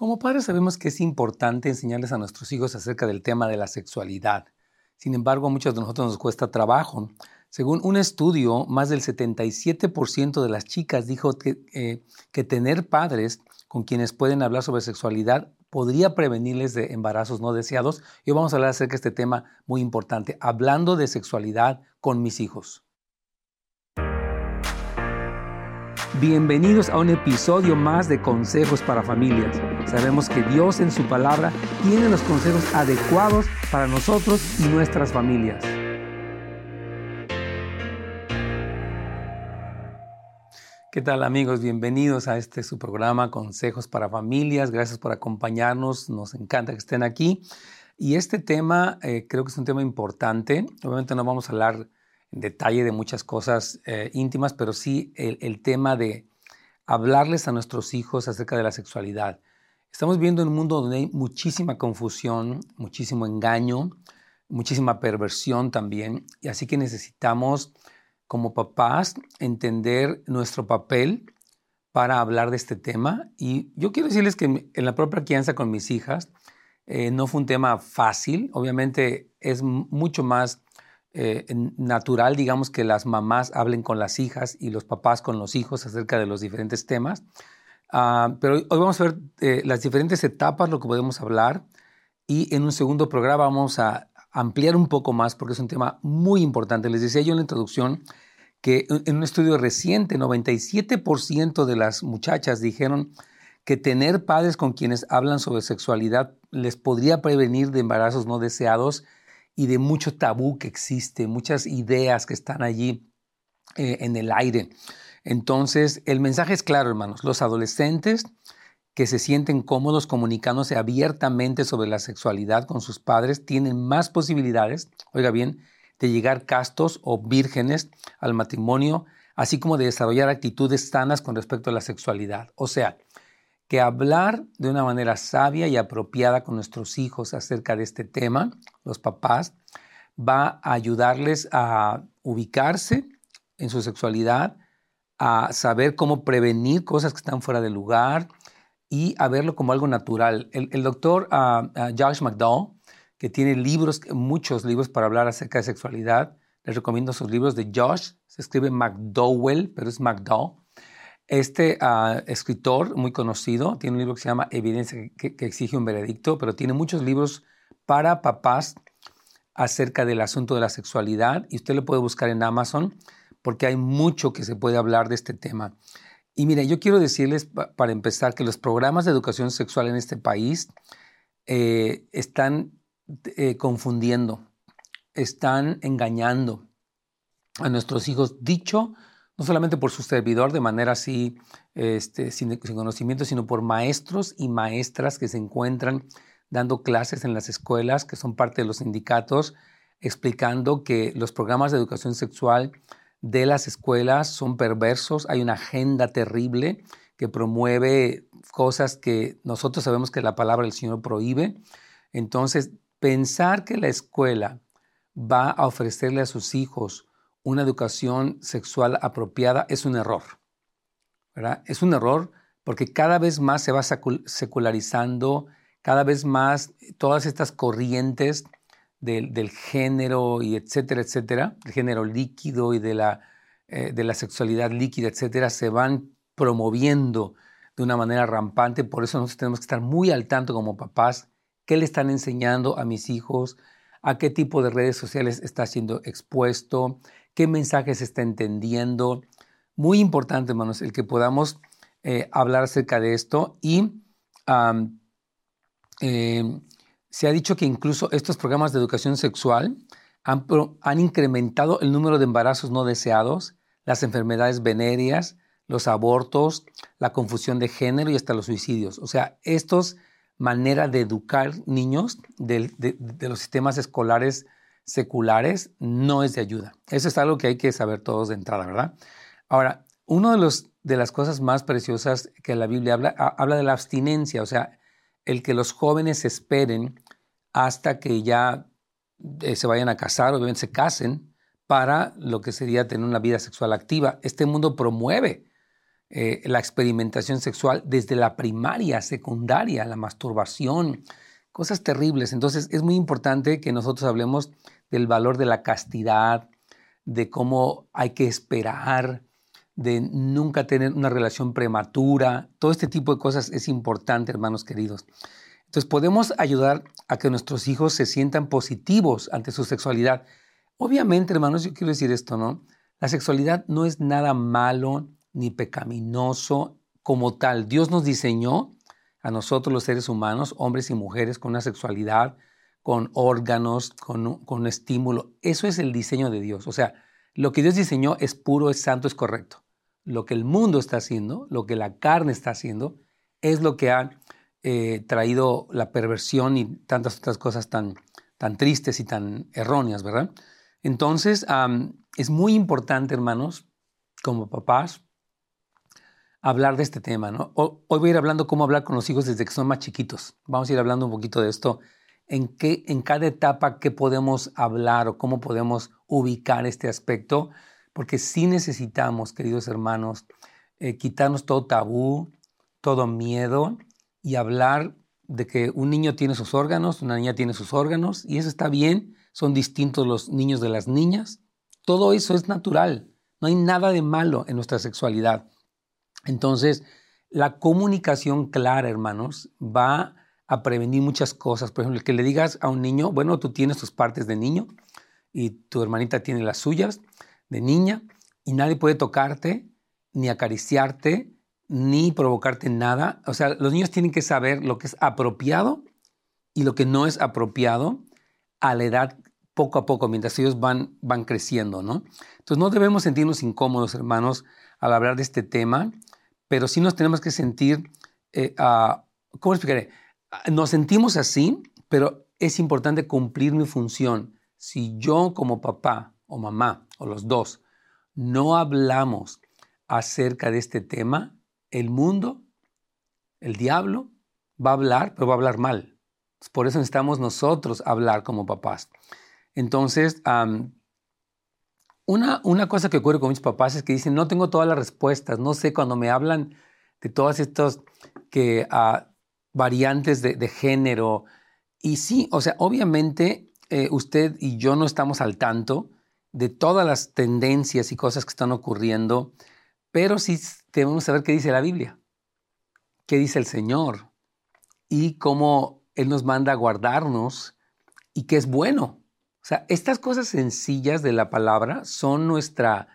Como padres sabemos que es importante enseñarles a nuestros hijos acerca del tema de la sexualidad. Sin embargo, a muchos de nosotros nos cuesta trabajo. Según un estudio, más del 77% de las chicas dijo que, eh, que tener padres con quienes pueden hablar sobre sexualidad podría prevenirles de embarazos no deseados. Y hoy vamos a hablar acerca de este tema muy importante, hablando de sexualidad con mis hijos. Bienvenidos a un episodio más de Consejos para Familias. Sabemos que Dios en su palabra tiene los consejos adecuados para nosotros y nuestras familias. ¿Qué tal amigos? Bienvenidos a este su programa Consejos para Familias. Gracias por acompañarnos. Nos encanta que estén aquí. Y este tema eh, creo que es un tema importante. Obviamente no vamos a hablar detalle de muchas cosas eh, íntimas, pero sí el, tema de hablarles a nuestros hijos acerca de la sexualidad. Estamos viendo un mundo donde hay muchísima confusión, muchísimo engaño, muchísima perversión también, y así que necesitamos como papás entender nuestro papel para hablar de este tema. Y yo quiero decirles que en la propia crianza con mis hijas eh, no fue un tema fácil, obviamente es mucho más eh, natural, digamos, que las mamás hablen con las hijas y los papás con los hijos acerca de los diferentes temas. Ah, pero hoy vamos a ver eh, las diferentes etapas, lo que podemos hablar. Y en un segundo programa vamos a ampliar un poco más porque es un tema muy importante. Les decía yo en la introducción que en un estudio reciente, 97% de las muchachas dijeron que tener padres con quienes hablan sobre sexualidad les podría prevenir de embarazos no deseados y de mucho tabú que existe, muchas ideas que están allí eh, en el aire. Entonces, el mensaje es claro, hermanos. Los adolescentes que se sienten cómodos comunicándose abiertamente sobre la sexualidad con sus padres tienen más posibilidades, oiga bien, de llegar castos o vírgenes al matrimonio, así como de desarrollar actitudes sanas con respecto a la sexualidad. O sea, que hablar de una manera sabia y apropiada con nuestros hijos acerca de este tema, los papás, va a ayudarles a ubicarse en su sexualidad, a saber cómo prevenir cosas que están fuera de lugar y a verlo como algo natural. El, doctor uh, Josh McDowell, que tiene libros, muchos libros para hablar acerca de sexualidad, les recomiendo sus libros de Josh, se escribe McDowell, pero es McDowell este ah, escritor muy conocido tiene un libro que se llama Evidencia que, exige un veredicto, pero tiene muchos libros para papás acerca del asunto de la sexualidad y usted lo puede buscar en Amazon porque hay mucho que se puede hablar de este tema. Y mire, yo quiero decirles para empezar que los programas de educación sexual en este país eh, están eh, confundiendo, están engañando a nuestros hijos, dicho no solamente por su servidor de manera así, este, sin, conocimiento, sino por maestros y maestras que se encuentran dando clases en las escuelas, que son parte de los sindicatos, explicando que los programas de educación sexual de las escuelas son perversos, hay una agenda terrible que promueve cosas que nosotros sabemos que la palabra del Señor prohíbe. Entonces, pensar que la escuela va a ofrecerle a sus hijos una educación sexual apropiada es un error. ¿verdad? Es un error porque cada vez más se va secularizando, cada vez más todas estas corrientes del, género y etcétera, etcétera, el género líquido y de la, eh, de la sexualidad líquida, etcétera, se van promoviendo de una manera rampante. Por eso nosotros tenemos que estar muy al tanto como papás, qué le están enseñando a mis hijos, a qué tipo de redes sociales está siendo expuesto, qué mensaje se está entendiendo. Muy importante, hermanos, el que podamos eh, hablar acerca de esto y em, se ha dicho que incluso estos programas de educación sexual han, incrementado el número de embarazos no deseados, las enfermedades venéreas, los abortos, la confusión de género y hasta los suicidios. O sea, estos maneras de educar niños de los sistemas escolares seculares no es de ayuda. Eso es algo que hay que saber todos de entrada, ¿verdad? Ahora, una de, de las cosas más preciosas que la Biblia habla, habla de la abstinencia, o sea, el que los jóvenes esperen hasta que ya eh, se vayan a casar, obviamente se casen, para lo que sería tener una vida sexual activa. Este mundo promueve eh, la experimentación sexual desde la primaria, secundaria, la masturbación, cosas terribles. Entonces es muy importante que nosotros hablemos del valor de la castidad, de cómo hay que esperar, de nunca tener una relación prematura. Todo este tipo de cosas es importante, hermanos queridos. Entonces podemos ayudar a que nuestros hijos se sientan positivos ante su sexualidad. Obviamente, hermanos, yo quiero decir esto, ¿no? La sexualidad no es nada malo ni pecaminoso como tal. Dios nos diseñó a nosotros los seres humanos, hombres y mujeres, con una sexualidad, con órganos, con, con estímulo. Eso es el diseño de Dios. O sea, lo que Dios diseñó es puro, es santo, es correcto. Lo que el mundo está haciendo, lo que la carne está haciendo, es lo que ha eh, traído la perversión y tantas otras cosas tan, tan tristes y tan erróneas, ¿verdad? Entonces, es muy importante, hermanos, como papás, hablar de este tema, ¿no? Hoy voy a ir hablando cómo hablar con los hijos desde que son más chiquitos. Vamos a ir hablando un poquito de esto, en, qué, en cada etapa qué podemos hablar o cómo podemos ubicar este aspecto, porque sí necesitamos, queridos hermanos, eh, quitarnos todo tabú, todo miedo y hablar de que un niño tiene sus órganos, una niña tiene sus órganos, y eso está bien, son distintos los niños de las niñas. Todo eso es natural, no hay nada de malo en nuestra sexualidad. Entonces, la comunicación clara, hermanos, va a prevenir muchas cosas. Por ejemplo, que le digas a un niño, bueno, tú tienes tus partes de niño y tu hermanita tiene las suyas de niña y nadie puede tocarte, ni acariciarte, ni provocarte nada. O sea, los niños tienen que saber lo que es apropiado y lo que no es apropiado a la edad poco a poco, mientras ellos van, van creciendo, ¿no? Entonces no debemos sentirnos incómodos, hermanos, al hablar de este tema, pero sí nos tenemos que sentir, eh, ¿cómo explicaré? Nos sentimos así, pero es importante cumplir mi función. Si yo como papá o mamá, o los dos, no hablamos acerca de este tema, el mundo, el diablo, va a hablar, pero va a hablar mal. Por eso necesitamos nosotros hablar como papás. Entonces, una, una, cosa que ocurre con mis papás es que dicen, no tengo todas las respuestas, no sé, cuando me hablan de todas estas que, uh, variantes de, de, género. Y sí, o sea, obviamente eh, usted y yo no estamos al tanto de todas las tendencias y cosas que están ocurriendo, pero sí debemos saber qué dice la Biblia, qué dice el Señor y cómo Él nos manda a guardarnos y qué es bueno. Sea, estas cosas sencillas de la palabra son nuestra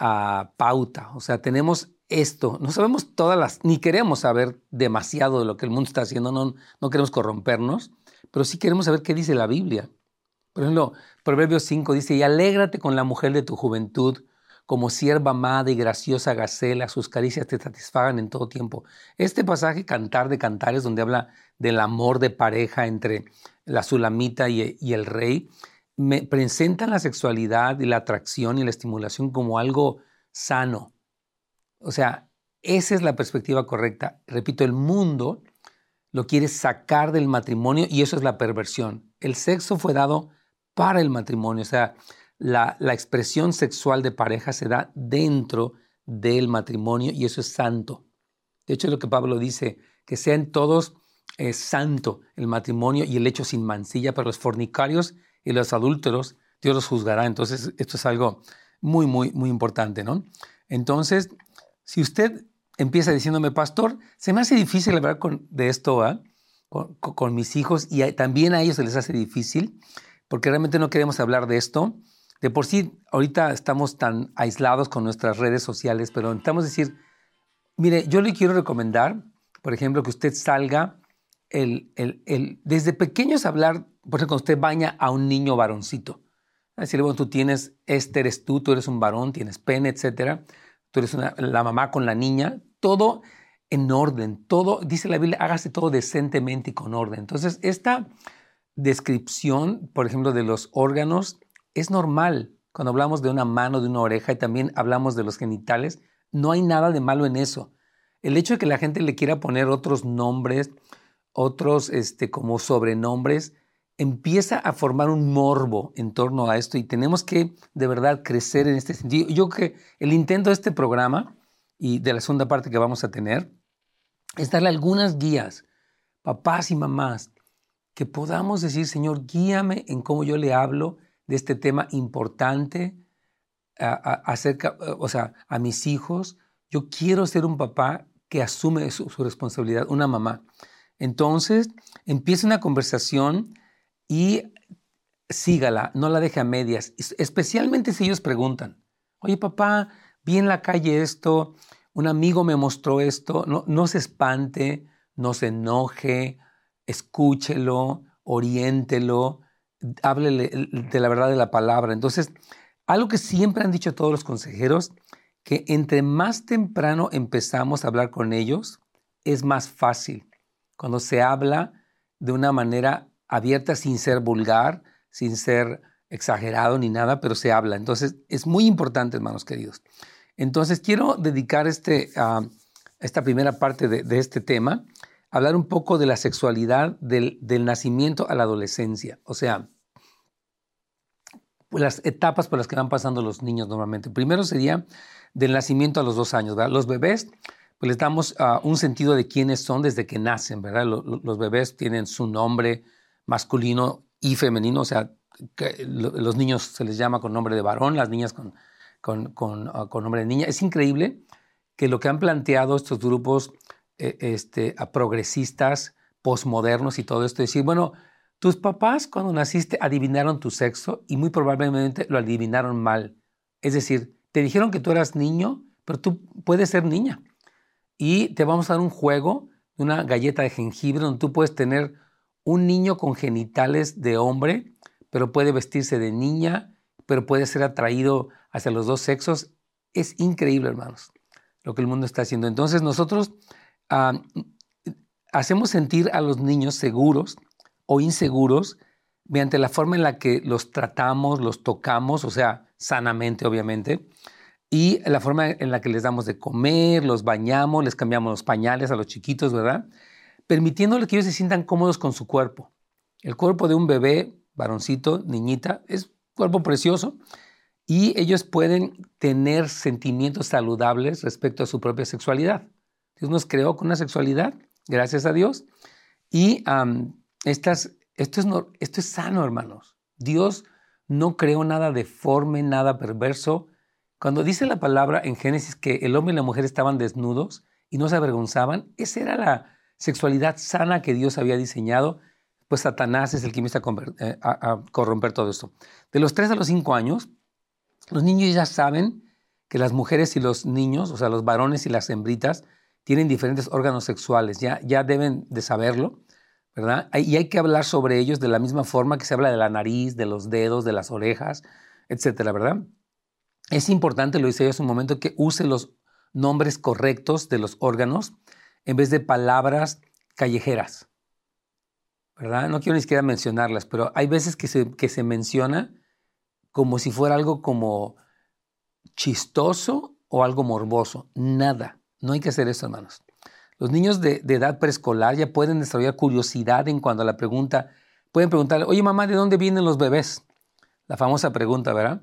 uh, pauta. O sea, tenemos esto. No sabemos todas las, ni queremos saber demasiado de lo que el mundo está haciendo, no, no queremos corrompernos, pero sí queremos saber qué dice la Biblia. Por ejemplo, Proverbios 5 dice, y alégrate con la mujer de tu juventud, como sierva amada y graciosa gacela, sus caricias te satisfagan en todo tiempo. Este pasaje, Cantar de Cantares, donde habla del amor de pareja entre la sulamita y el rey, me presentan la sexualidad y la atracción y la estimulación como algo sano. O sea, esa es la perspectiva correcta. Repito, el mundo lo quiere sacar del matrimonio y eso es la perversión. El sexo fue dado para el matrimonio, o sea, la, expresión sexual de pareja se da dentro del matrimonio y eso es santo. De hecho, es lo que Pablo dice, que sean todos eh, santo el matrimonio y el hecho sin mancilla, para los fornicarios y los adúlteros, Dios los juzgará. Entonces, esto es algo muy, muy, muy importante, ¿no? Entonces, si usted empieza diciéndome, pastor, se me hace difícil hablar con, de esto ¿ah? con, mis hijos y también a ellos se les hace difícil, porque realmente no queremos hablar de esto. De por sí, ahorita estamos tan aislados con nuestras redes sociales, pero necesitamos decir, mire, yo le quiero recomendar, por ejemplo, que usted salga el, el, el, desde pequeños hablar por ejemplo, cuando usted baña a un niño varoncito, decirle, bueno, tú tienes, este eres tú, tú eres un varón, tienes pene, etcétera, tú eres la mamá con la niña, todo en orden, todo, dice la Biblia, hágase todo decentemente y con orden. Entonces, esta descripción, por ejemplo, de los órganos, es normal. Cuando hablamos de una mano, de una oreja y también hablamos de los genitales, no hay nada de malo en eso. El hecho de que la gente le quiera poner otros nombres, otros este, como sobrenombres, empieza a formar un morbo en torno a esto y tenemos que de verdad crecer en este sentido. Yo creo que el intento de este programa y de la segunda parte que vamos a tener, es darle algunas guías, papás y mamás, que podamos decir, Señor, guíame en cómo yo le hablo de este tema importante acerca, o sea, a mis hijos. Yo quiero ser un papá que asume su, responsabilidad, una mamá. Entonces, empieza una conversación y sígala, no la deje a medias, especialmente si ellos preguntan, oye papá, vi en la calle esto, un amigo me mostró esto, no, no se espante, no se enoje, escúchelo, oriéntelo, háblele de la verdad de la palabra. Entonces, algo que siempre han dicho todos los consejeros, que entre más temprano empezamos a hablar con ellos, es más fácil. Cuando se habla de una manera abierta, sin ser vulgar, sin ser exagerado ni nada, pero se habla. Entonces, es muy importante, hermanos queridos. Entonces, quiero dedicar este, a esta primera parte de, este tema, hablar un poco de la sexualidad del, del nacimiento a la adolescencia. O sea, las etapas por las que van pasando los niños normalmente. Primero sería del nacimiento a los dos años. ¿verdad? Los bebés, pues les damos ah, un sentido de quiénes son desde que nacen, ¿verdad? Los, bebés tienen su nombre masculino y femenino, o sea, los niños se les llama con nombre de varón, las niñas con, con, ah, nombre de niña. Es increíble que lo que han planteado estos grupos eh, este, progresistas, posmodernos y todo esto, decir, bueno, tus papás cuando naciste adivinaron tu sexo y muy probablemente lo adivinaron mal. Es decir, te dijeron que tú eras niño, pero tú puedes ser niña. Y te vamos a dar un juego, una galleta de jengibre, donde tú puedes tener un niño con genitales de hombre, pero puede vestirse de niña, pero puede ser atraído hacia los dos sexos. Es increíble, hermanos, lo que el mundo está haciendo. Entonces nosotros hacemos sentir a los niños seguros o inseguros mediante la forma en la que los tratamos, los tocamos, o sea, sanamente obviamente, y la forma en la que les damos de comer, los bañamos, les cambiamos los pañales a los chiquitos, ¿verdad? Permitiéndoles que ellos se sientan cómodos con su cuerpo. El cuerpo de un bebé, varoncito, niñita, es cuerpo precioso y ellos pueden tener sentimientos saludables respecto a su propia sexualidad. Dios nos creó con una sexualidad, gracias a Dios, y esto, es, esto es sano, hermanos. Dios no creó nada deforme, nada perverso. Cuando dice la palabra en Génesis que el hombre y la mujer estaban desnudos y no se avergonzaban, esa era la sexualidad sana que Dios había diseñado. Pues Satanás es el que empieza a, eh, corromper todo esto. De los 3 a los 5 años, los niños ya saben que las mujeres y los niños, o sea, los varones y las hembritas, tienen diferentes órganos sexuales, ya, ya deben de saberlo. ¿verdad? Y hay que hablar sobre ellos de la misma forma que se habla de la nariz, de los dedos, de las orejas, etcétera, ¿verdad? Es importante, lo hice yo hace un momento, que use los nombres correctos de los órganos en vez de palabras callejeras, ¿verdad? No quiero ni siquiera mencionarlas, pero hay veces que se, que se menciona como si fuera algo como chistoso o algo morboso. Nada. No hay que hacer eso, hermanos. Los niños de, edad preescolar ya pueden desarrollar curiosidad en cuanto a la pregunta. Pueden preguntarle, oye mamá, ¿de dónde vienen los bebés? La famosa pregunta, ¿verdad?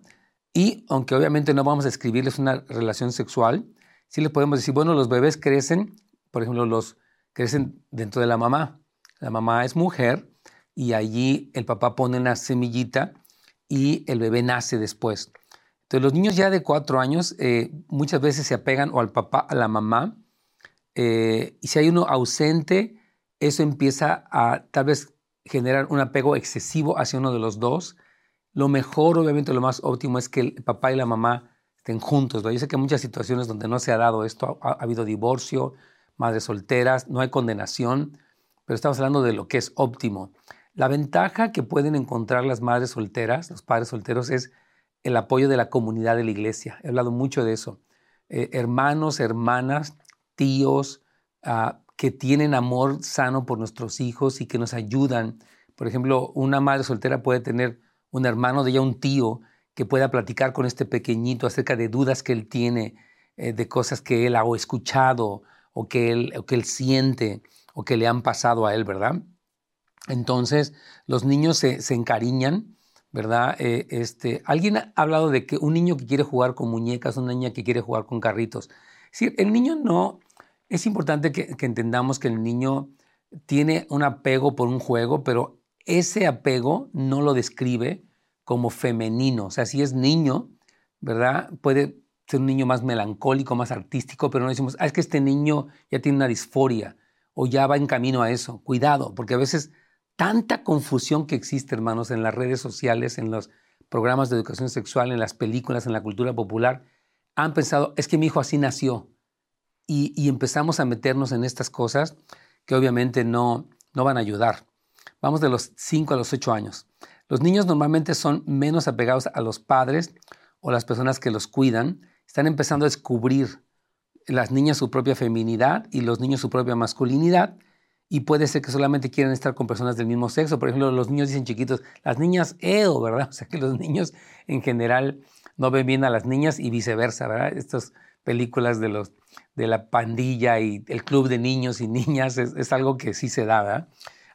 Y aunque obviamente no vamos a escribirles una relación sexual, sí les podemos decir, bueno, los bebés crecen, por ejemplo, los crecen dentro de la mamá. La mamá es mujer y allí el papá pone una semillita y el bebé nace después. Entonces los niños ya de cuatro años eh, muchas veces se apegan o al papá, a la mamá, eh, y si hay uno ausente, eso empieza a tal vez generar un apego excesivo hacia uno de los dos. Lo mejor, obviamente, lo más óptimo es que el papá y la mamá estén juntos. Yo sé que hay muchas situaciones donde no se ha dado esto, ha, habido divorcio, madres solteras, no hay condenación, pero estamos hablando de lo que es óptimo. La ventaja que pueden encontrar las madres solteras, los padres solteros, es el apoyo de la comunidad de la iglesia. He hablado mucho de eso. Eh, hermanos, hermanas tíos ah, que tienen amor sano por nuestros hijos y que nos ayudan. Por ejemplo, una madre soltera puede tener un hermano de ella, un tío, que pueda platicar con este pequeñito acerca de dudas que él tiene, eh, de cosas que él ha escuchado o que él, que él siente o que le han pasado a él, ¿verdad? Entonces, los niños se, encariñan, ¿verdad? Eh, este, alguien ha hablado de que un niño que quiere jugar con muñecas, una niña que quiere jugar con carritos. Sí, el niño no, es importante que, entendamos que el niño tiene un apego por un juego, pero ese apego no lo describe como femenino. O sea, si es niño, ¿verdad? Puede ser un niño más melancólico, más artístico, pero no decimos, ah, es que este niño ya tiene una disforia o ya va en camino a eso. Cuidado, porque a veces tanta confusión que existe, hermanos, en las redes sociales, en los programas de educación sexual, en las películas, en la cultura popular, han pensado, es que mi hijo así nació. Y, empezamos a meternos en estas cosas que obviamente no, no van a ayudar. Vamos de los 5 a los 8 años. Los niños normalmente son menos apegados a los padres o las personas que los cuidan. Están empezando a descubrir las niñas su propia feminidad y los niños su propia masculinidad. Y puede ser que solamente quieran estar con personas del mismo sexo. Por ejemplo, los niños dicen chiquitos, las niñas EO, ¿verdad? O sea que los niños en general no ven bien a las niñas y viceversa, ¿verdad? Estas películas de, los, de la pandilla y el club de niños y niñas es, algo que sí se da, ¿verdad?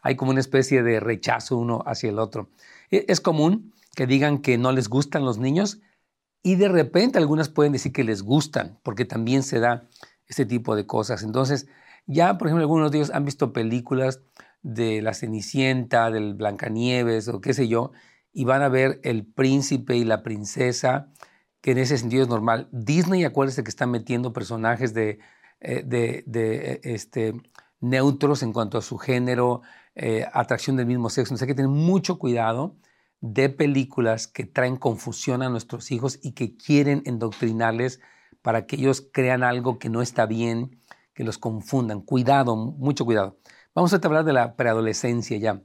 Hay como una especie de rechazo uno hacia el otro. E, es común que digan que no les gustan los niños y de repente algunas pueden decir que les gustan, porque también se da este tipo de cosas. Entonces, ya, por ejemplo, algunos de ellos han visto películas de La Cenicienta, del Blancanieves o qué sé yo, y van a ver el príncipe y la princesa, que en ese sentido es normal. Disney, acuérdense que está metiendo personajes de, eh, de, de este, neutros en cuanto a su género, eh, atracción del mismo sexo. Entonces hay que tener mucho cuidado de películas que traen confusión a nuestros hijos y que quieren endoctrinarles para que ellos crean algo que no está bien, que los confundan. Cuidado, mucho cuidado. Vamos a hablar de la preadolescencia ya.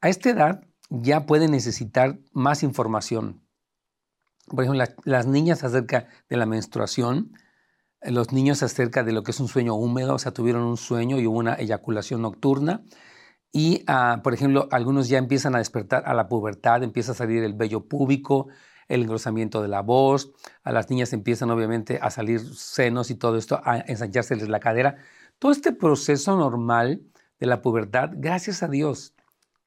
A esta edad ya pueden necesitar más información. Por ejemplo, las niñas acerca de la menstruación, los niños acerca de lo que es un sueño húmedo, o sea, tuvieron un sueño y hubo una eyaculación nocturna. Y, ah, por ejemplo, algunos ya empiezan a despertar a la pubertad, empieza a salir el vello púbico, el engrosamiento de la voz, a las niñas empiezan obviamente a salir senos y todo esto, a ensanchárseles la cadera. Todo este proceso normal de la pubertad, gracias a Dios,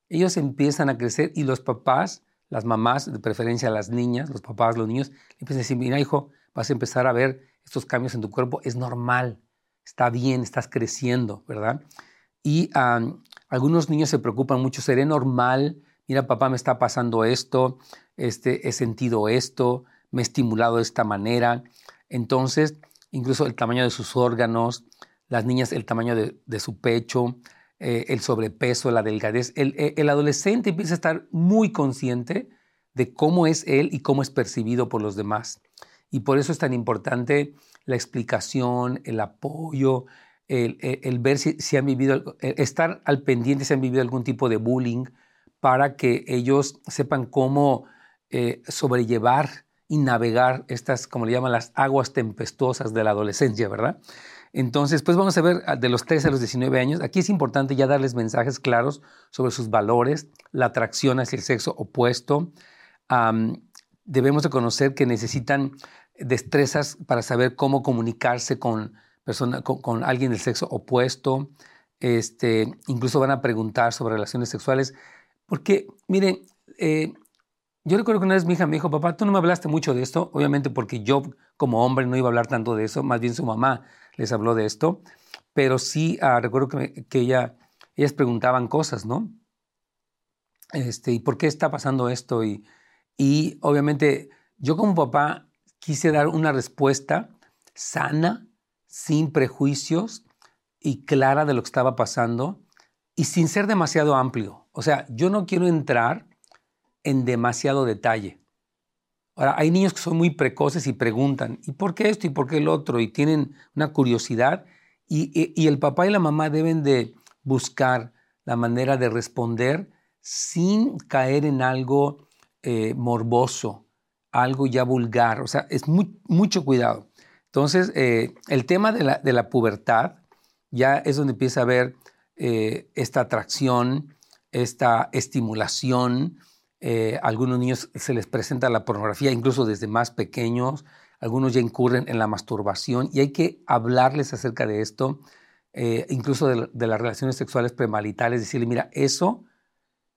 ellos empiezan a crecer y los papás, las mamás, de preferencia las niñas, los papás, los niños, empiezan a decir, mira hijo, vas a empezar a ver estos cambios en tu cuerpo, es normal, está bien, estás creciendo, ¿verdad? Y algunos niños se preocupan mucho, ¿seré normal? Mira, papá, me está pasando esto, este, he sentido esto, me he estimulado de esta manera. Entonces, incluso el tamaño de sus órganos, las niñas el tamaño de, su pecho, eh, el sobrepeso, la delgadez. Eh, el, adolescente empieza a estar muy consciente de cómo es él y cómo es percibido por los demás. Y por eso es tan importante la explicación, el apoyo, el, ver si, han vivido, estar al pendiente si han vivido algún tipo de bullying para que ellos sepan cómo eh, sobrellevar y navegar estas, como le llaman, las aguas tempestuosas de la adolescencia, ¿verdad? Entonces, pues vamos a ver de los 13 a los 19 años. Aquí es importante ya darles mensajes claros sobre sus valores, la atracción hacia el sexo opuesto. debemos de conocer que necesitan destrezas para saber cómo comunicarse con, persona, con, alguien del sexo opuesto. Este, incluso van a preguntar sobre relaciones sexuales. Porque, miren, eh, yo recuerdo que una vez mi hija me dijo, papá, tú no me hablaste mucho de esto, obviamente porque yo como hombre no iba a hablar tanto de eso, más bien su mamá les habló de esto, pero sí ah, recuerdo que, que, ella, ellas preguntaban cosas, ¿no? Este, ¿Y por qué está pasando esto? Y, y obviamente yo como papá quise dar una respuesta sana, sin prejuicios y clara de lo que estaba pasando y sin ser demasiado amplio. O sea, yo no quiero entrar en demasiado detalle. Ahora, hay niños que son muy precoces y preguntan, ¿y por qué esto y por qué el otro? Y tienen una curiosidad y, el papá y la mamá deben de buscar la manera de responder sin caer en algo eh, morboso, algo ya vulgar. O sea, es mucho cuidado. Entonces, eh, el tema de la, pubertad ya es donde empieza a haber eh, esta atracción, esta estimulación, eh, algunos niños se les presenta la pornografía incluso desde más pequeños, algunos ya incurren en la masturbación y hay que hablarles acerca de esto, incluso de, las relaciones sexuales premaritales, decirle, mira, eso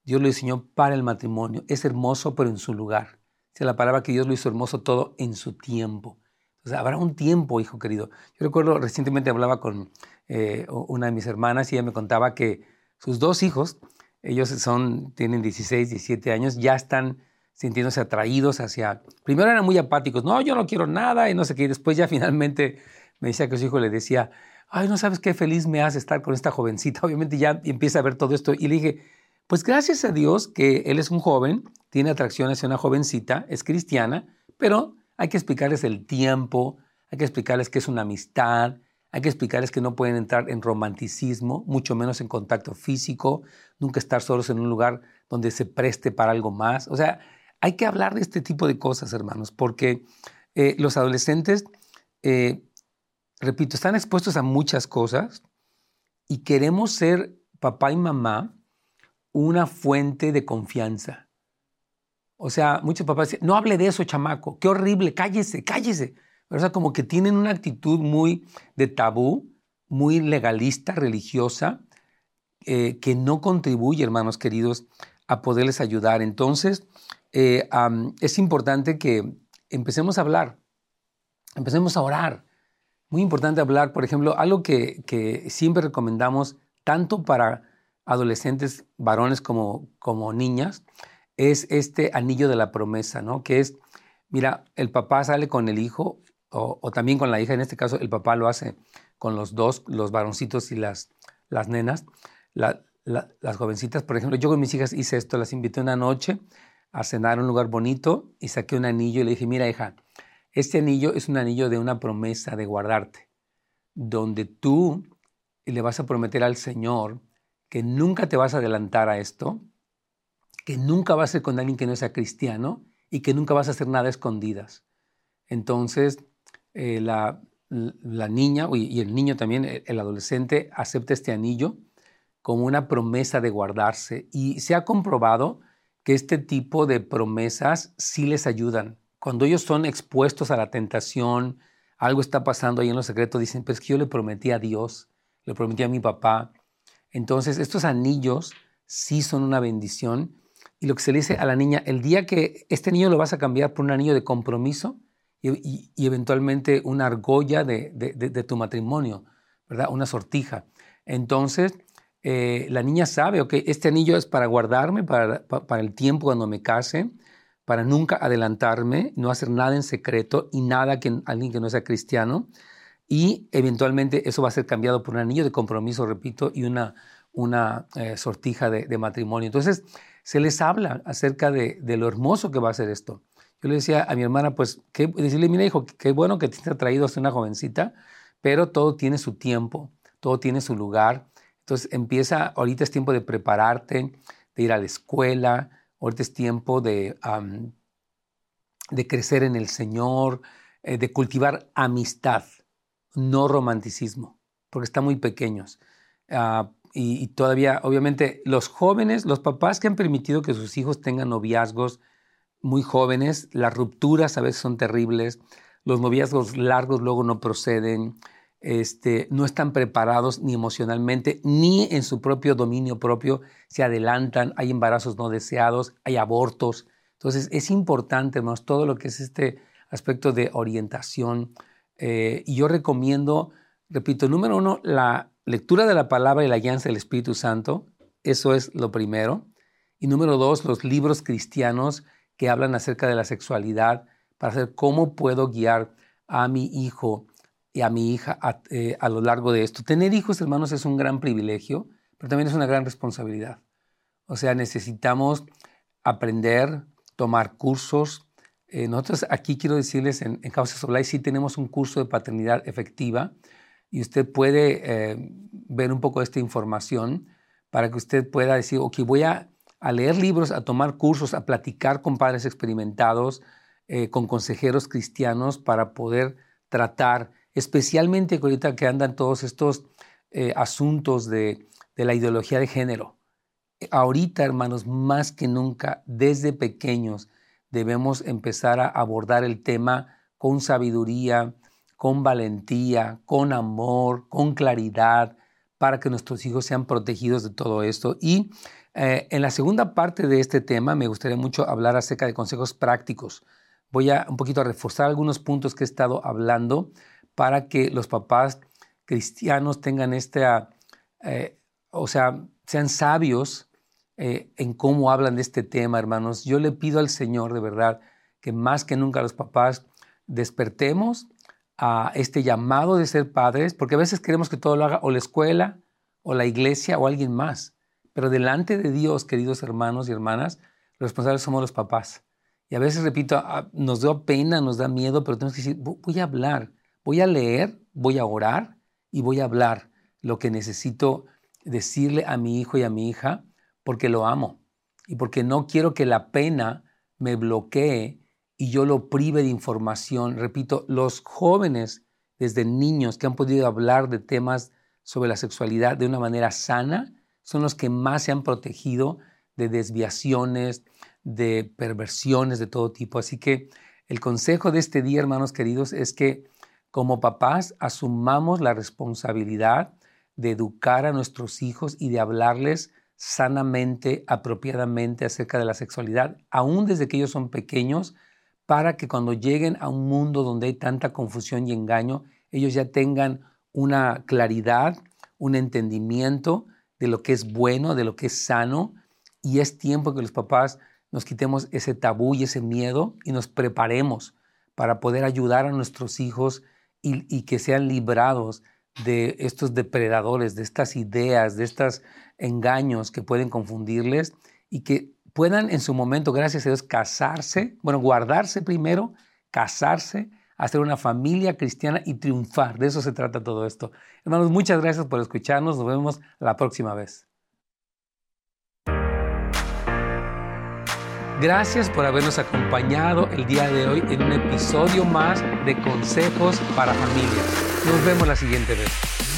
Dios lo diseñó para el matrimonio, es hermoso pero en su lugar. Es la palabra que Dios lo hizo hermoso todo en su tiempo. Entonces, habrá un tiempo, hijo querido. Yo recuerdo, recientemente hablaba con eh, una de mis hermanas y ella me contaba que sus dos hijos, ellos son, tienen 16, 17 años, ya están sintiéndose atraídos hacia... Primero eran muy apáticos, no, yo no quiero nada y no sé qué. Y después ya finalmente me decía que su hijo le decía, ay, no sabes qué feliz me hace estar con esta jovencita. Obviamente ya empieza a ver todo esto. Y le dije, pues gracias a Dios que él es un joven, tiene atracción hacia una jovencita, es cristiana, pero hay que explicarles el tiempo, hay que explicarles que es una amistad, hay que explicarles que no pueden entrar en romanticismo, mucho menos en contacto físico, nunca estar solos en un lugar donde se preste para algo más. O sea, hay que hablar de este tipo de cosas, hermanos, porque eh, los adolescentes, eh, repito, están expuestos a muchas cosas y queremos ser papá y mamá una fuente de confianza. O sea, muchos papás dicen, no hable de eso, chamaco, qué horrible, cállese, cállese. O sea, como que tienen una actitud muy de tabú, muy legalista, religiosa, eh, que no contribuye, hermanos queridos, a poderles ayudar. Entonces, eh, es importante que empecemos a hablar, empecemos a orar. Muy importante hablar, por ejemplo, algo que, que siempre recomendamos tanto para adolescentes, varones como, como niñas, es este anillo de la promesa, ¿no? Que es, mira, el papá sale con el hijo o, también con la hija, en este caso el papá lo hace con los dos, los varoncitos y las, las nenas, las jovencitas, por ejemplo, yo con mis hijas hice esto, las invité una noche a cenar a un lugar bonito y saqué un anillo y le dije, mira hija, este anillo es un anillo de una promesa de guardarte, donde tú le vas a prometer al Señor que nunca te vas a adelantar a esto, que nunca vas a ser con alguien que no sea cristiano y que nunca vas a hacer nada escondidas. Entonces, eh, la, niña y el niño también, el adolescente, acepta este anillo como una promesa de guardarse. Y se ha comprobado que este tipo de promesas sí les ayudan. Cuando ellos son expuestos a la tentación, algo está pasando ahí en lo secreto, dicen, pues que yo le prometí a Dios, le prometí a mi papá. Entonces, estos anillos sí son una bendición. Y lo que se le dice a la niña, el día que este niño lo vas a cambiar por un anillo de compromiso y, eventualmente una argolla de, tu matrimonio, ¿verdad? Una sortija. Entonces, eh, la niña sabe, ok, este anillo es para guardarme para, para, el tiempo cuando me case, para nunca adelantarme, no hacer nada en secreto y nada que alguien que no sea cristiano. Y eventualmente eso va a ser cambiado por un anillo de compromiso, repito, y una, una eh, sortija de, matrimonio. Entonces, se les habla acerca de, lo hermoso que va a ser esto. Yo le decía a mi hermana, pues, que, decirle, mira, hijo, qué bueno que te ha traído hasta una jovencita, pero todo tiene su tiempo, todo tiene su lugar entonces empieza, ahorita es tiempo de prepararte, de ir a la escuela, ahorita es tiempo de, de crecer en el Señor, eh, de cultivar amistad, no romanticismo, porque están muy pequeños. Ah, y, todavía, obviamente, los jóvenes, los papás que han permitido que sus hijos tengan noviazgos muy jóvenes, las rupturas a veces son terribles, los noviazgos largos luego no proceden, este, no están preparados ni emocionalmente, ni en su propio dominio propio, se adelantan, hay embarazos no deseados, hay abortos. Entonces es importante, hermanos, todo lo que es este aspecto de orientación. Eh, y yo recomiendo, repito, número uno, la lectura de la palabra y la guianza del Espíritu Santo, eso es lo primero. Y número dos, los libros cristianos que hablan acerca de la sexualidad para saber cómo puedo guiar a mi hijo y a mi hija eh, a, lo largo de esto. Tener hijos, hermanos, es un gran privilegio, pero también es una gran responsabilidad. O sea, necesitamos aprender, tomar cursos. Eh, nosotros aquí quiero decirles, en, en House of sí tenemos un curso de paternidad efectiva y usted puede eh, ver un poco de esta información para que usted pueda decir, ok, voy a, a leer libros, a tomar cursos, a platicar con padres experimentados, con consejeros cristianos para poder tratar especialmente ahorita que andan todos estos eh, asuntos de, la ideología de género. Ahorita, hermanos, más que nunca, desde pequeños, debemos empezar a abordar el tema con sabiduría, con valentía, con amor, con claridad, para que nuestros hijos sean protegidos de todo esto. Y eh, en la segunda parte de este tema me gustaría mucho hablar acerca de consejos prácticos voy a un poquito a reforzar algunos puntos que he estado hablando para que los papás cristianos tengan esta, eh, o sea, sean sabios eh, en cómo hablan de este tema, hermanos. Yo le pido al Señor de verdad que más que nunca los papás despertemos a este llamado de ser padres, porque a veces queremos que todo lo haga o la escuela, o la iglesia, o alguien más. Pero delante de Dios, queridos hermanos y hermanas, los responsables somos los papás. Y a veces, repito, ah, nos da pena, nos da miedo, pero tenemos que decir, voy a hablar, voy a leer, voy a orar y voy a hablar lo que necesito decirle a mi hijo y a mi hija porque lo amo y porque no quiero que la pena me bloquee y yo lo prive de información. Repito, los jóvenes desde niños que han podido hablar de temas sobre la sexualidad de una manera sana son los que más se han protegido de desviaciones, de perversiones de todo tipo. Así que el consejo de este día, hermanos queridos, es que como papás asumamos la responsabilidad de educar a nuestros hijos y de hablarles sanamente, apropiadamente acerca de la sexualidad, aún desde que ellos son pequeños, para que cuando lleguen a un mundo donde hay tanta confusión y engaño, ellos ya tengan una claridad, un entendimiento de lo que es bueno, de lo que es sano, y es tiempo que los papás nos quitemos ese tabú y ese miedo y nos preparemos para poder ayudar a nuestros hijos y, que sean librados de estos depredadores, de estas ideas, de estos engaños que pueden confundirles y que puedan en su momento, gracias a Dios, casarse, bueno, guardarse primero, casarse, hacer una familia cristiana y triunfar. De eso se trata todo esto. Hermanos, muchas gracias por escucharnos. Nos vemos la próxima vez. Gracias por habernos acompañado el día de hoy en un episodio más de Consejos para Familias. Nos vemos la siguiente vez.